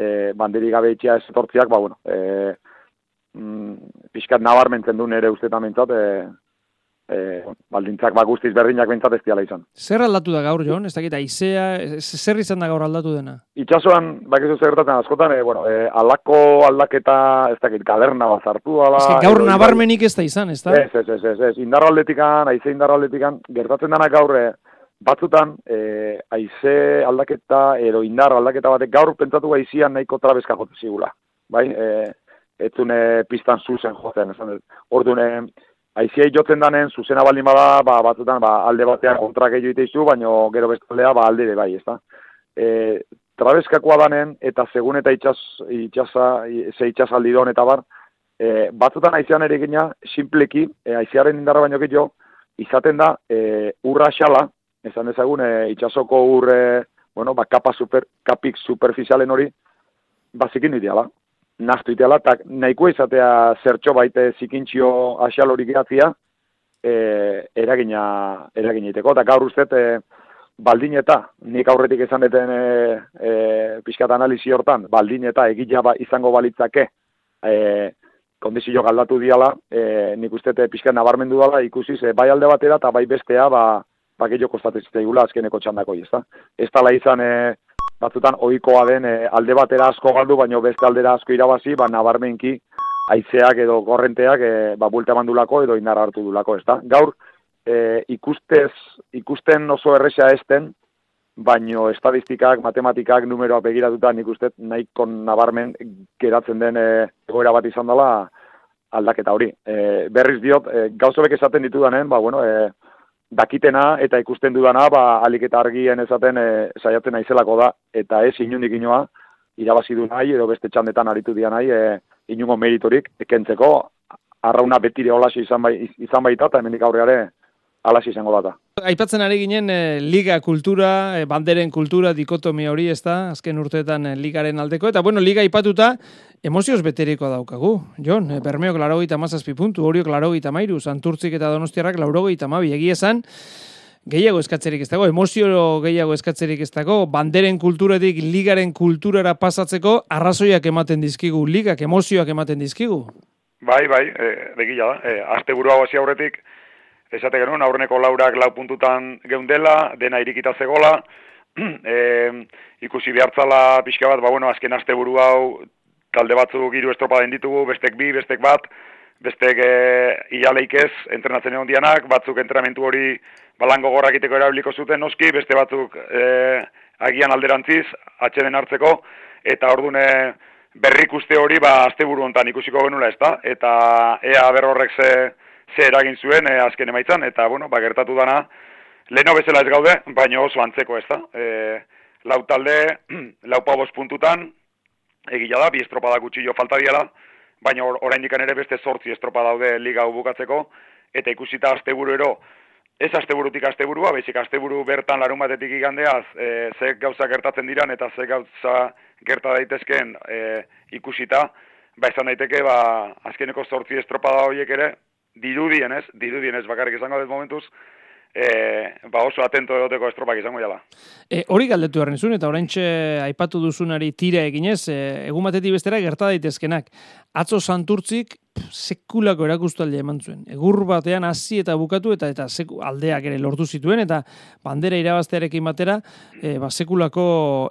Speaker 10: e, banderi gabe itxia ez etortziak, ba, bueno, e, mm, pixkat nabarmentzen du nere ustetan mentzat, e, e, baldintzak ba guztiz berdinak bentsat ez diala izan.
Speaker 5: Zer aldatu da gaur, Jon? Ez dakit, aizea, zer izan da gaur aldatu dena?
Speaker 10: Itxasuan, bakizu zer gertatzen askotan, e, bueno, e, alako aldaketa, ez dakit, galerna bat zartu ala...
Speaker 5: Ez gaur nabarmenik ez da izan, ez da?
Speaker 10: Ez, ez, ez, ez, ez, indarra aldetikan, aize indarra aldetikan, gertatzen dena gaur, e, batzutan e, aize aldaketa edo indar aldaketa batek gaur pentsatu gaizian nahiko trabezka jote zigula. Bai, e,
Speaker 11: etzune pistan zuzen jotzen, esan dut. Orduan, eh, aiziei jotzen danen, zuzena baldin bada, ba, batzutan, ba, alde batean kontra gehiago iteizu, baino gero bestaldea, ba, alde bai, ez da. E, trabeskakoa danen, eta segun eta itxas, itxasa, ze itxasaldi don, eta bar, e, batzutan aizean ere gina, simpleki, e, aizearen indarra baino gehiago, izaten da, e, urra xala, esan dezagun, e, itxasoko ur, e, bueno, ba, kapa super, kapik superficialen hori, bazikin ideala. Naztu ideala, eta nahiko izatea zertxo baite zikintxio asial hori gehatzia, e, eragina, eragina iteko. Eta gaur uste, e, baldin eta, nik aurretik izan deten e, e, pixkat analizi hortan, baldin eta egila ba, izango balitzake, e, kondizio galdatu diala, e, nik uste pixkat nabarmendu dela, ikusi ze bai alde batera eta bai bestea, ba, ba gehiago kostatzen gula azkeneko txandako, da? Ez tala izan, e, batzutan ohikoa den e, alde batera asko galdu, baino beste aldera asko irabazi, ba nabarmenki haizeak edo korrenteak e, ba bulta mandulako edo indar hartu dulako, ezta? Gaur e, ikustez ikusten oso erresa esten, baino estadistikak, matematikak, numeroa begiratuta nik uste nahiko nabarmen geratzen den e, egoera bat izan dela aldaketa hori. E, berriz diot, e, gauzobek esaten ditudanen, ba, bueno, e, dakitena eta ikusten dudana, ba, alik eta argien ezaten e, saiatzen naizelako da, eta ez inundik inoa, irabazi du nahi, edo beste txandetan aritu dia nahi, e, inungo meritorik, ekentzeko, arrauna betire holasi izan, bai, izan baita, eta hemendik aurreare, alasi izango data.
Speaker 5: Aipatzen ari ginen e, liga kultura, e, banderen kultura, dikotomia hori, ez da, azken urteetan e, ligaren aldeko, eta bueno, liga aipatuta, emozioz beteriko daukagu, Jon, e, bermeok larogeita mazazpi puntu, horiok larogeita mairu, santurtzik eta donostiarrak laurogeita mabi, egia esan, gehiago eskatzerik ez dago, emozio gehiago eskatzerik ez dago, banderen kulturetik ligaren kulturara pasatzeko, arrazoiak ematen dizkigu, ligak emozioak ematen dizkigu.
Speaker 11: Bai, bai, e, begila da, e, azte burua aurretik, esate genuen, aurreneko laurak lau puntutan geundela, dena irikita zegola, e, ikusi behartzala pixka bat, ba bueno, azken aste buru hau talde batzu giru estropa den ditugu, bestek bi, bestek bat, bestek e, ialeik ez, entrenatzen egon dianak, batzuk entrenamentu hori balango gorrak iteko erabiliko zuten noski, beste batzuk e, agian alderantziz, atxeden hartzeko, eta ordune berrik uste hori, ba, azte buru ontan ikusiko genula ez da, eta ea berrorrek ze, ze eragin zuen e, azken emaitzan, eta, bueno, ba, gertatu dana, leheno bezala ez gaude, baina oso antzeko ez da. E, lau talde, lau pabos puntutan, egila da, bi estropada gutxillo falta diala, baina or, orain ere beste sortzi estropa daude liga bukatzeko, eta ikusita asteburu ero, ez asteburutik asteburua, baizik asteburu bertan larun batetik igandeaz, e, ze gauza gertatzen diran, eta ze gauza gerta daitezken e, ikusita, ba izan daiteke, ba, azkeneko sortzi estropada horiek ere, dirudien ez, dirudien ez bakarrik izango dut momentuz, e, ba oso atento egoteko estropak izango jala.
Speaker 5: E, hori galdetu erren zuen, eta oraintxe aipatu duzunari tira eginez, e, egun batetik bestera gerta daitezkenak. Atzo santurtzik, sekulako erakustaldia eman zuen. Egur batean hasi eta bukatu eta eta seku, aldeak ere lortu zituen eta bandera irabaztearekin batera e, ba, sekulako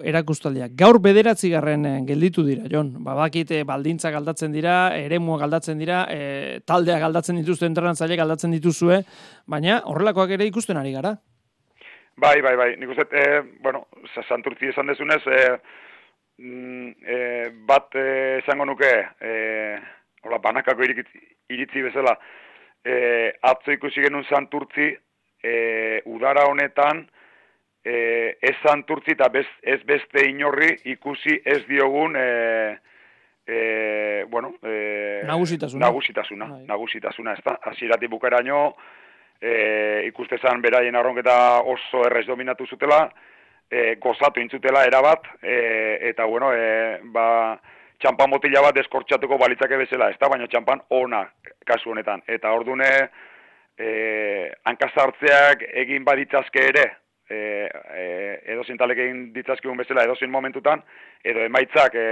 Speaker 5: erakustaldia. Gaur bederatzi garren e, gelditu dira, Jon. Ba, bakite baldintza galdatzen dira, eremua galdatzen dira, e, taldea galdatzen dituzte, entrenatzaile galdatzen dituzue, baina horrelakoak ere ikusten ari gara.
Speaker 11: Bai, bai, bai. Nik uste, e, bueno, santurtzi esan dezunez, e, e, bat e, esango nuke, e, hola, banakako iritzi, iritzi bezala, e, atzo ikusi genuen santurtzi, e, udara honetan, e, ez santurtzi eta bez, ez beste inorri ikusi ez diogun, e, e, bueno, e,
Speaker 5: nagusitasuna,
Speaker 11: nagusitasuna, Ai. nagusitasuna, ez da, azirati bukeraino, e, ikustezan beraien arronketa oso errez dominatu zutela, e, gozatu intzutela erabat, e, eta bueno, e, ba, txampan botila bat deskortxatuko balitzake bezala, ez da, baina txampan ona kasu honetan. Eta ordune, e, hankazartzeak egin baditzazke ere, e, e, edo zintalek egin ditzazkigun bezala edo zin momentutan, edo emaitzak e,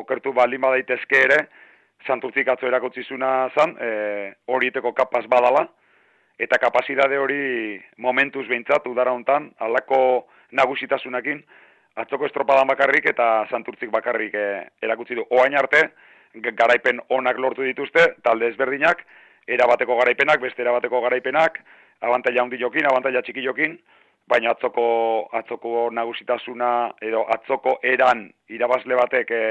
Speaker 11: okertu baldin badaitezke ere, santurtzik atzo erakotzizuna zan, e, hori iteko kapaz badala, eta kapazitate hori momentuz behintzat udara hontan, alako nagusitasunakin, atzoko estropadan bakarrik eta santurtzik bakarrik e, erakutsi du. Oain arte, garaipen onak lortu dituzte, talde ezberdinak, erabateko garaipenak, beste erabateko garaipenak, abantaila handi jokin, abantaila txiki jokin, baina atzoko, atzoko nagusitasuna, edo atzoko eran irabazle batek e,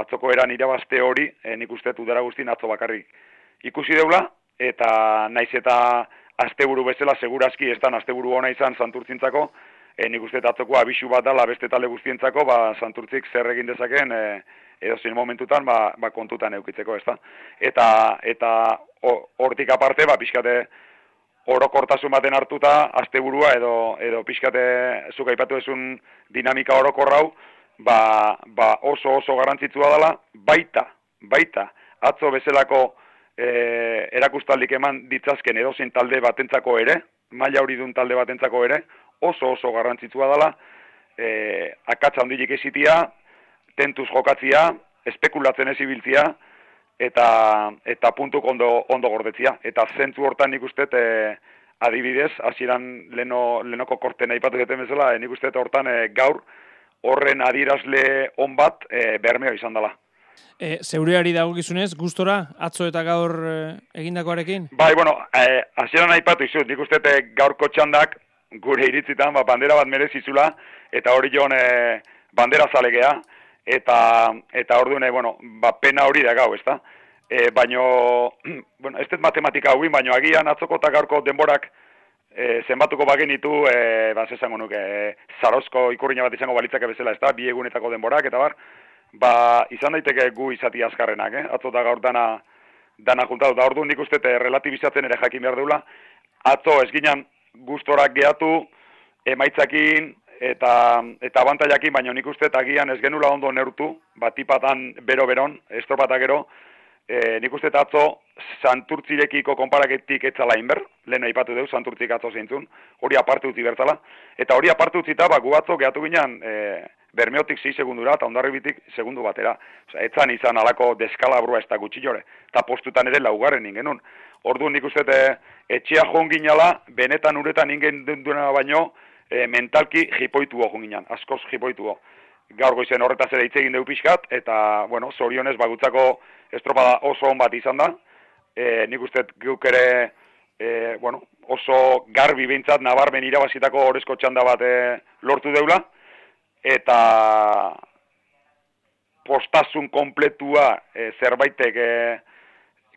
Speaker 11: atzoko eran irabazte hori, e, nik uste udara guztien atzo bakarrik ikusi deula, eta naiz eta asteburu bezala segurazki ez da asteburu ona izan santurtzintzako, e, nik uste atzoko abisu bat dala beste talde guztientzako, ba, santurtzik zer egin dezaken, e, edo zein momentutan ba, ba kontutan eukitzeko, ezta. Eta eta hortik aparte, ba pixkate orokortasun baten hartuta asteburua edo edo pixkate zuk aipatu ezun dinamika orokorrau, ba, ba oso oso garrantzitsua dela baita, baita atzo bezalako e, erakustaldik eman ditzazken edozein talde batentzako ere, maila hori dun talde batentzako ere, oso oso garrantzitsua dela, e, akatsa handilik ezitia, tentuz jokatzia, espekulatzen ez ibiltzia, eta, eta puntuk ondo, ondo gordetzia. Eta zentzu hortan nik uste, e, adibidez, hasieran leno, lenoko korten aipatu dute bezala, e, nik uste hortan e, gaur horren adirazle on bat e, bermeo izan dela.
Speaker 5: E, zeureari dago gizunez, gustora, atzo eta gaur e, egindakoarekin?
Speaker 11: Bai, bueno, e, hasieran aipatu izut, nik uste e, gaurko txandak, gure iritzitan, ba, bandera bat merezizula, eta hori joan e, bandera zalegea, eta eta ordune bueno ba pena hori da gau ezta? E, baino bueno ez matematika hauin baino agian atzoko ta gaurko denborak e, zenbatuko bagenitu e, ba esango nuke e, zarozko ikurriña bat izango balitzake bezala ezta? Bi egunetako denborak eta bar ba izan daiteke gu izati azkarrenak eh? Atzo da gaur dana dana juntatu. Da ordu nik uste te relatibizatzen ere jakin behar dula atzo ez ginen gustorak geatu emaitzakin eta eta abantailakin baino nik uste agian ez genula ondo neurtu batipatan bero beron estropata gero. E, nik uste atzo santurtzirekiko konparaketik etzala inber lehen aipatu deu santurtzik atzo zeintzun hori aparte utzi bertala eta hori aparte utzita ba gu atzo gehatu ginean e, bermeotik 6 segundura eta ondarribitik segundu batera. Osea etzan izan alako deskalabrua ez da gutxi jore. Eta postutan ere laugarren ingenun Ordu nik uste etxea jonginala, benetan uretan ingen duena baino, e, mentalki jipoitu hon ginen, askoz jipoitu Gaur goizen horretaz ere hitz egin dugu pixkat, eta, bueno, zorionez bagutzako estropada oso on bat izan da. E, nik uste guk ere, e, bueno, oso garbi bintzat, nabarmen irabazitako horrezko txanda bat e, lortu deula, eta postasun kompletua e, zerbaitek e,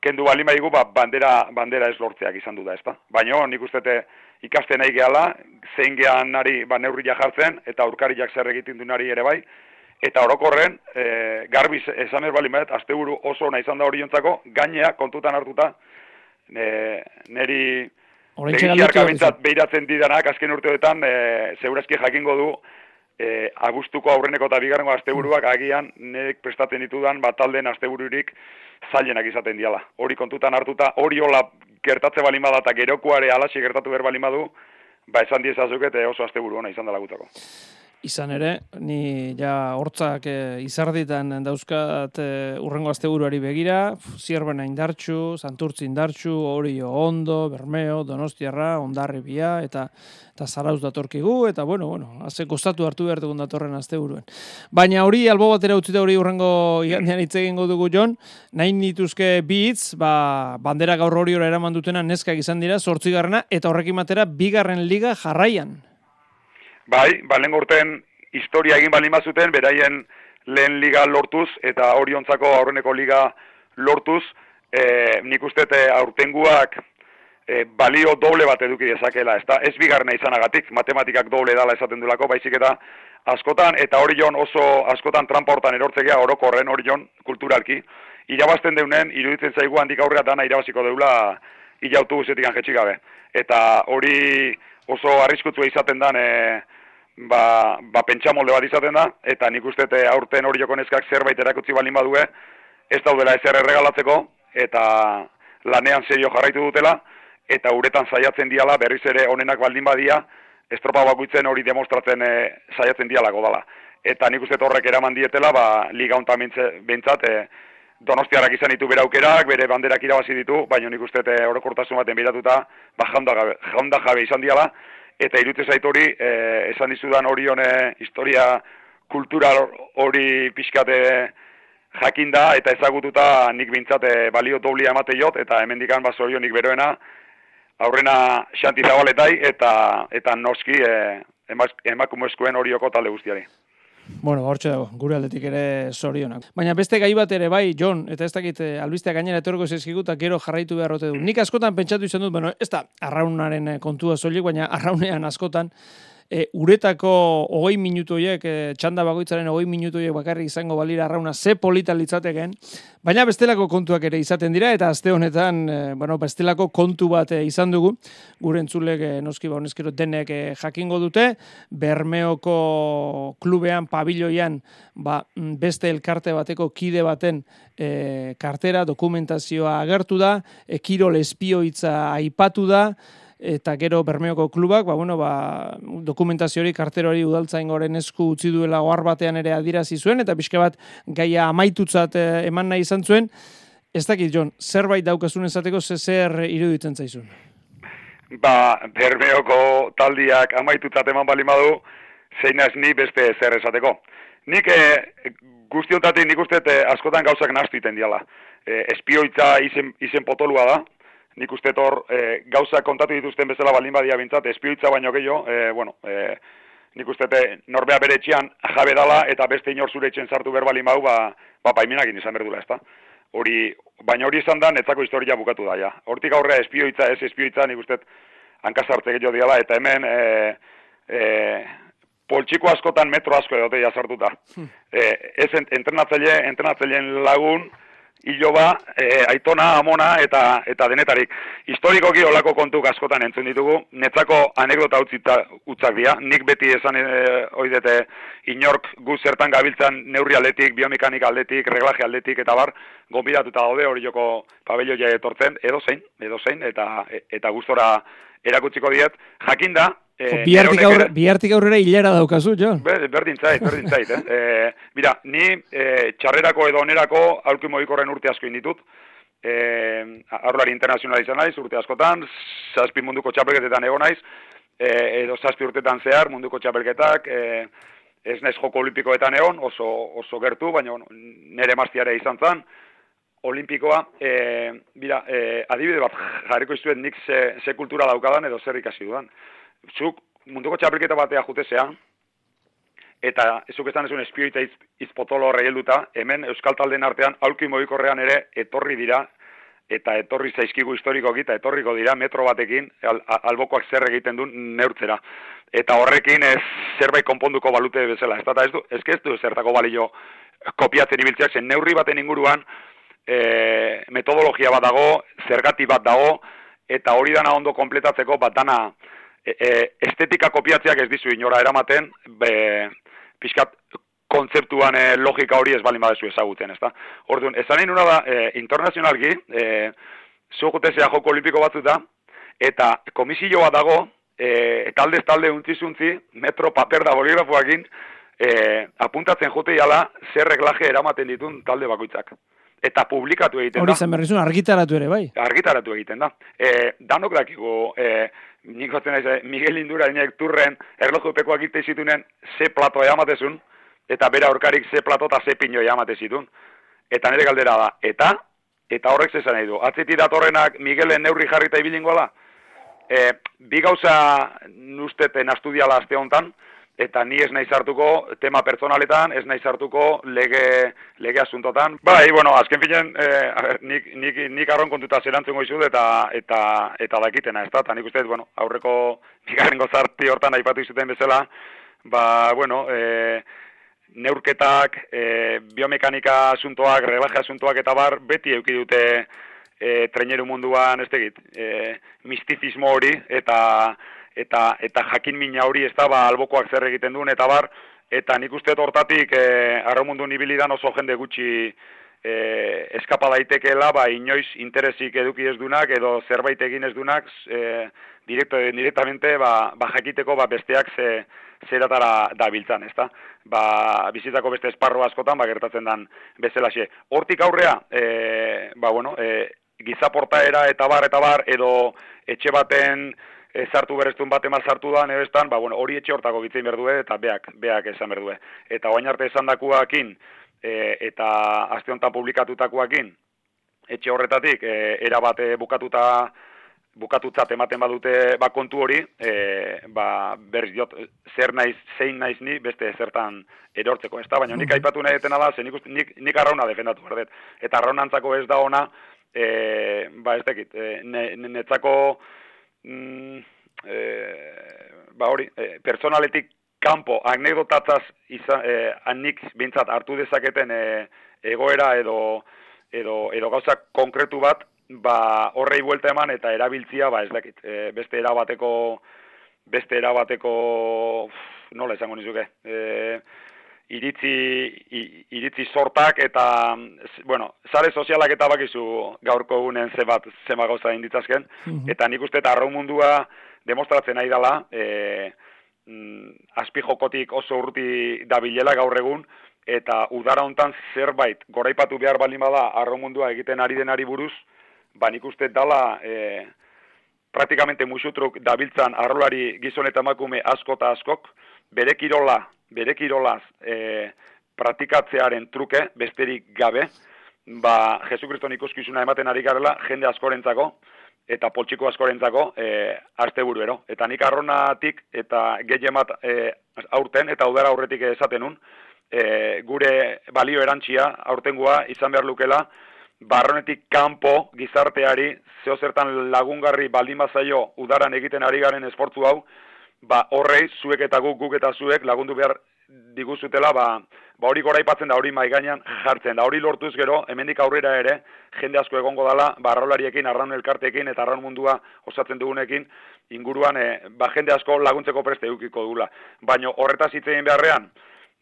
Speaker 11: kendu bali maigu, ba, bandera, bandera ez lortzeak izan du da, ezta? Baina, nik uste ikasten nahi gehala, zein gehan nari ba, neurriak jartzen, eta aurkariak zer egiten du nari ere bai, eta orokorren, e, garbi esan ez bali met, azte buru oso nahi izan da hori jontzako, gainea kontutan hartuta, e, neri begitarka behiratzen didanak, azken urteotan, e, zeurazki jakingo du, e, agustuko aurreneko eta bigarrengo asteburuak agian nek prestatzen ditudan batalden astebururik zailenak izaten diala. Hori kontutan hartuta, hori hola gertatze balin bada eta gerokuare alaxi gertatu behar balin badu, ba esan diezazuk eta oso asteburu ona izan dela gutako.
Speaker 5: Izan ere, ni ja hortzak e, izarditan dauzkat e, urrengo asteburuari begira, zierbena indartxu, santurtzi indartxu, orio ondo, bermeo, donostiarra, ondarribia, eta eta zarauz datorkigu, eta bueno, bueno, haze kostatu hartu behar dugun datorren asteburuen. Baina hori, albo batera utzita hori urrengo igandean hitz egingo dugu jon, nahi nituzke bitz, ba, bandera gaur hori eraman dutena neskak izan dira, sortzigarrena, eta horrekin batera, bigarren liga jarraian.
Speaker 11: Bai, ba, lehen gorten historia egin bali mazuten, beraien lehen liga lortuz, eta hori ontzako aurreneko liga lortuz, e, nik uste aurtenguak e, balio doble bat eduki dezakela, ez, da, ez bigarna izanagatik, matematikak doble dala esaten dulako, baizik eta askotan, eta hori oso askotan trampa hortan erortzegea orokorren hori jon kulturalki, irabazten deunen, iruditzen zaigu handik aurrea dana irabaziko deula ilautu guzetik anjetxik gabe. Eta hori oso arriskutua izaten dan, e, ba, ba pentsamolde bat izaten da, eta nik uste te aurten hori jokonezkak zerbait erakutzi balin badue, ez daudela ezer erregalatzeko, eta lanean serio jarraitu dutela, eta uretan saiatzen diala berriz ere onenak baldin badia, estropa bakuitzen hori demostratzen e, saiatzen dialako dala. Eta nik uste horrek eraman dietela, ba, liga hontan bintzat, e, donostiarak izan ditu bere aukerak, bere banderak irabazi ditu, baina nik uste e, orokortasun baten biratuta, ba, jaunda jabe izan diala, eta irutze zait hori, e, esan dizudan hori hone historia kultural hori pixkate jakinda, eta ezagututa nik bintzate balio doblia emate jot, eta hemendikan ba nik beroena, aurrena xanti zabaletai, eta, eta noski e, emakumezkoen horioko talde guztiari.
Speaker 5: Bueno, hortxe dago, gure aldetik ere zorionak. Baina beste gai bat ere bai, John, eta ez dakit eh, albistea gainera etorko zezkigu, eta gero jarraitu beharrote du. Nik askotan pentsatu izan dut, bueno, ez da, arraunaren eh, kontua soilik, baina arraunean askotan, e, uretako hogei minutoiek, e, txanda bagoitzaren hogei minutoiek bakarrik izango balira arrauna ze polita litzateken, baina bestelako kontuak ere izaten dira, eta azte honetan, e, bueno, bestelako kontu bat e, izan dugu, gure entzulek e, noski ba honezkero denek e, jakingo dute, Bermeoko klubean, pabiloian, ba, mm, beste elkarte bateko kide baten e, kartera, dokumentazioa agertu da, e, kirol espioitza aipatu da, eta gero Bermeoko klubak, ba, bueno, ba, dokumentazio hori karterori udaltzain goren esku utzi duela ohar batean ere adirazi zuen, eta pixka bat gaia amaitutzat eh, eman nahi izan zuen. Ez dakit, John, zerbait daukazun esateko ze zer iruditzen zaizun?
Speaker 11: Ba, Bermeoko taldiak amaitutzat eman bali madu, zein ni beste zer esateko. Nik e, guztiontatik nik uste e, askotan gauzak nastu iten diala. E, espioitza izen, izen potolua da, nik uste tor e, gauza kontatu dituzten bezala balin badia bintzat, espioitza baino gehiago, e, bueno, e, nik uste norbea bere etxean jabe dala eta beste inor zure etxen sartu berbalin bau, ba, ba paiminakin izan berdula, ezta? Hori, baina hori izan da, netzako historia bukatu da, ja. Hortik aurrea espioitza, ez espioitza, nik uste hankasartze gehiago diala, eta hemen, e, e, poltsiko askotan metro asko edote jazartuta. Hmm. E, ez entrenatzaile, entrenatzaileen lagun, iloba, e, aitona, amona eta eta denetarik. Historikoki olako kontu askotan entzun ditugu, netzako anekdota utzita utzak dira. Nik beti esan e, oidete inork gu zertan gabiltzan neurri aldetik, biomekanik aldetik, reglaje aldetik eta bar, gonbidatuta daude hori joko pabelloia etortzen, edo zein, edo zein, eta, eta gustora erakutsiko diet. Jakinda,
Speaker 5: Eh, biartik, aurre, biartik aurrera hilera daukazu, jo?
Speaker 11: Ber, berdin zait, berdin zait, eh? e, mira, ni e, txarrerako edo onerako aurki mogikorren urte asko inditut, e, aurlari internazional izan naiz, urte askotan, zazpi munduko txapelketetan egon naiz, e, edo zazpi urtetan zehar munduko txapelketak, e, ez naiz joko olimpikoetan egon, oso, oso gertu, baina nere maztiare izan zan, olimpikoa, e, bira, e, adibide bat jarriko izuen nik ze, ze kultura daukadan edo zer ikasi dudan zuk munduko txapelketa batea jutezea, eta zuk esan ezun espioita iz, izpotolo horre hemen Euskal Talden artean, aulki mogikorrean ere, etorri dira, eta etorri zaizkigu historiko eta etorriko dira metro batekin, al, albokoak zer egiten du neurtzera. Eta horrekin ez zerbait konponduko balute bezala. Ez, ez, du, ez, ez du zertako balio kopiatzen ibiltzeak, zen neurri baten inguruan, e, metodologia bat dago, zergati bat dago, eta hori dana ondo kompletatzeko bat dana, E, e, estetika kopiatzeak ez dizu inora eramaten, be, pixkat kontzeptuan e, logika hori ez bali badezu ezagutzen, ezta? Orduan, esan nahi nuna da, e, internazionalki, e, zugutezea joko olimpiko batzuta, eta komisioa dago, e, talde talde untzizuntzi, metro, paper da boligrafoakin, e, apuntatzen jote jala, zer reglaje eramaten ditun talde bakoitzak eta publikatu egiten
Speaker 5: da. Hori zen berrizun, argitaratu ere, bai?
Speaker 11: Argitaratu egiten da. E, danok dakigu, e, nik hotzen naiz, Miguel Indura turren erlojupekoak ite zitunen ze plato eamatezun, eta bera aurkarik ze plato eta ze pino eamatezitun. Eta nire galdera da, eta, eta horrek zezan nahi du. Atziti datorrenak Miguelen neurri jarrita ibilingoa da? E, bi gauza nusteten astudiala azte honetan, eta ni ez nahi zartuko tema personaletan, ez nahi zartuko lege, lege asuntotan. Bai, bueno, azken finen, eh, nik, nik, nik arron kontuta zerantzun goizu eta, eta, eta dakitena, ez da? Nik uste, bueno, aurreko migarren gozarti hortan aipatu izuten bezala, ba, bueno, eh, neurketak, eh, biomekanika asuntoak, reglaje asuntoak eta bar, beti euki dute eh, treneru munduan, ez tegit, eh, mistifismo hori, eta eta eta jakin mina hori ez da ba albokoak zer egiten duen eta bar eta nik uste hortatik eh arromundu ibilidan oso jende gutxi eh eskapa daitekeela ba inoiz interesik eduki ez dunak edo zerbait egin ez dunak eh directo directamente ba, ba jakiteko ba besteak ze zeratara dabiltzan, ezta? Ba, bizitako beste esparro askotan ba gertatzen dan bezelaxe. Hortik aurrea, e, ba bueno, e, gizaportaera eta bar eta bar edo etxe baten ezartu berestun bat eman sartu da, nebestan, ba, bueno, hori etxe hortako gitzein berdue, eta beak, beak esan berdue. Eta oain arte esan dakuakin, e, eta azte honetan publikatutakoakin, etxe horretatik, e, era bat bukatuta bukatutzat ematen badute ba kontu hori, e, ba berriz diot zer naiz, zein naiz ni beste zertan erortzeko, ezta? Baina nik aipatu nahi detena da, ze nik, nik, nik arrauna defendatu behar dut. Eta arraunantzako ez da ona, e, ba ez dakit, e, ne- netzako mm, e, ba hori, e, personaletik kanpo anekdotatzaz izan, e, nik bintzat hartu dezaketen e, egoera edo, edo, edo gauzak konkretu bat, ba horrei buelta eman eta erabiltzia, ba ez dakit, e, beste erabateko, beste erabateko, nola esango nizuke, e, iritzi, iritzi sortak eta, z- bueno, sare sozialak eta bakizu gaurko egunen ze bat, zema gauza inditzazken, eta nik uste eta arraun mundua demostratzen nahi dela, e, mm, azpijokotik oso urti dabilela gaur egun, eta udara hontan zerbait goraipatu behar baldin bada arraun mundua egiten ari denari buruz, ba nik uste dala e, praktikamente musutruk dabiltzan arrolari gizon eta emakume asko eta askok, bere kirola, bere kirolaz e, praktikatzearen truke, besterik gabe, ba, Jesukriston ikuskizuna ematen ari garela, jende askorentzako, eta poltsiko askorentzako, e, asteburu ero. Eta nik arronatik, eta gehiemat e, aurten, eta udara aurretik esaten nun, e, gure balio erantxia, aurtengoa, izan behar lukela, barronetik kanpo gizarteari zeo zertan lagungarri baldin bazaio udaran egiten ari garen esportzu hau, ba horrei zuek eta guk guk eta zuek lagundu behar diguzutela, ba, ba hori goraipatzen da hori maigainan jartzen da hori lortuz gero, hemendik aurrera ere, jende asko egongo dala, barrolariekin, arraun elkartekin eta arraun mundua osatzen dugunekin, inguruan, e, ba jende asko laguntzeko preste edukiko dugula. Baina horretaz hitz egin beharrean,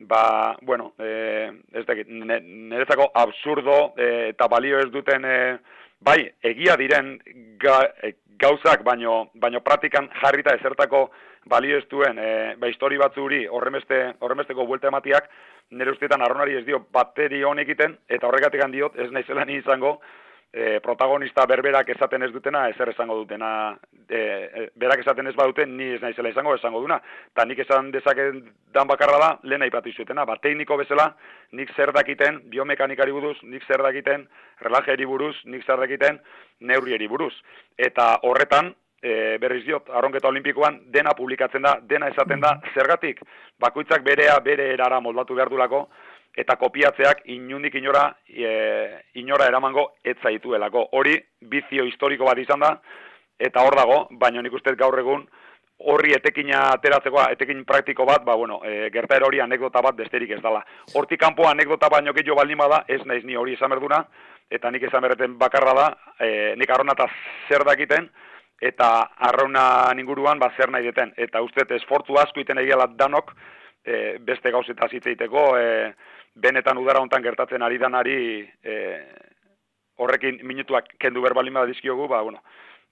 Speaker 11: ba, bueno, e, ez dakit, ne, niretzako absurdo e, eta balio ez duten, e, bai, egia diren ga, e, gauzak, baino, baino praktikan jarrita ezertako balio ez duen, e, ba, histori batzuri horremeste, horremesteko buelta ematiak, nire ustetan arronari ez dio bateri honek egiten, eta horregatik diot, ez naizela ni izango, e, protagonista berberak esaten ez dutena, ezer esango dutena, e, berak esaten ez baduten, ni ez naizela izango esango duna. Ta nik esan dezaken dan bakarra da, lehen aipatu izutena, ba, tekniko bezala, nik zer dakiten, biomekanikari buruz, nik zer dakiten, relajeri buruz, nik zer dakiten, neurrieri buruz. Eta horretan, e, berriz diot, arronketa olimpikoan, dena publikatzen da, dena esaten da, zergatik, bakoitzak berea, bere erara moldatu behar dulako, eta kopiatzeak inundik inora e, inora eramango ez zaituelako. Hori bizio historiko bat izan da eta hor dago, baina nik uste gaur egun horri etekina ateratzeko, etekin praktiko bat, ba, bueno, e, gertaera hori anekdota bat besterik ez dala. Hortik kanpo anekdota baino gehiago baldin bada, ez naiz ni hori esan berduna, eta nik esan berreten bakarra da, e, nik arrona eta zer dakiten, eta arrauna inguruan ba, zer nahi deten. Eta uste, esfortu asko iten egiala danok, e, beste gauzetaz hitz egiteko, e, benetan udara hontan gertatzen ari danari e, horrekin minutuak kendu berbalin badizkiogu, ba, bueno,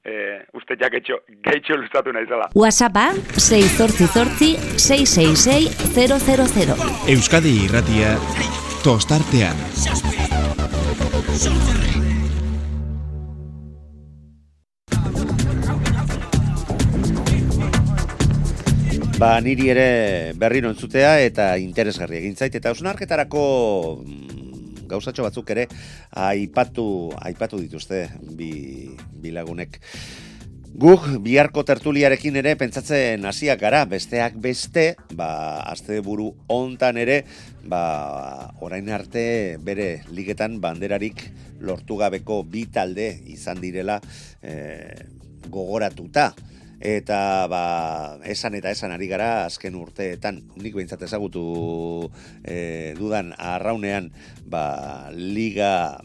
Speaker 11: e, uste ja getxo, getxo luztatu nahi zela.
Speaker 7: WhatsAppa 688 666 000.
Speaker 1: Euskadi irratia tostartean.
Speaker 4: Ba, niri ere berriro entzutea eta interesgarri egin zait. Eta ausnarketarako mm, gauzatxo batzuk ere aipatu, aipatu dituzte bi, bi lagunek. Guk biharko tertuliarekin ere pentsatzen hasiak gara, besteak beste, ba, azte buru hontan ere, ba, orain arte bere ligetan banderarik lortu gabeko bi talde izan direla eh, gogoratuta eta ba, esan eta esan ari gara azken urteetan. Nik behintzat ezagutu e, dudan arraunean ba, liga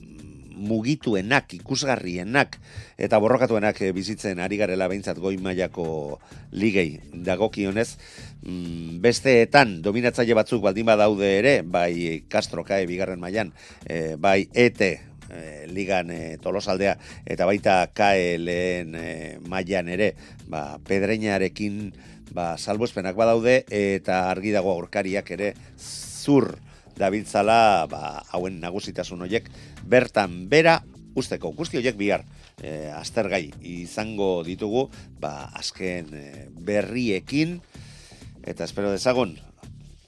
Speaker 4: mugituenak, ikusgarrienak eta borrokatuenak eh, bizitzen ari garela behintzat goi mailako ligei. Dagokionez mm, besteetan dominatzaile batzuk baldin badaude ere bai Castro Kae bigarren mailan e, bai ETE e, ligan e, tolosaldea eta baita kae lehen e, mailan ere ba, pedreinarekin ba, salbuespenak badaude eta argi dago aurkariak ere zur dabiltzala ba, hauen nagusitasun hoiek bertan bera usteko. Guzti hoiek bihar e, aztergai izango ditugu ba, azken berriekin eta espero dezagon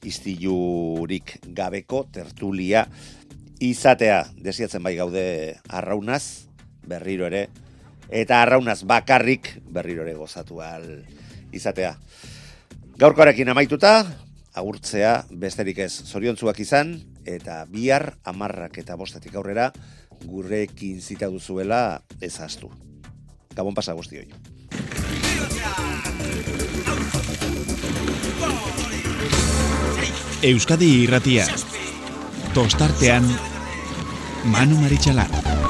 Speaker 4: iztilurik gabeko tertulia izatea desiatzen bai gaude arraunaz, berriro ere, eta arraunaz bakarrik berriro ere gozatu al izatea. Gaurkoarekin amaituta, agurtzea besterik ez zoriontzuak izan, eta bihar amarrak eta bostetik aurrera gurekin zita duzuela ezaztu. Gabon pasa guztioi.
Speaker 1: Euskadi irratia. Tostartean, Manu Maritxalara.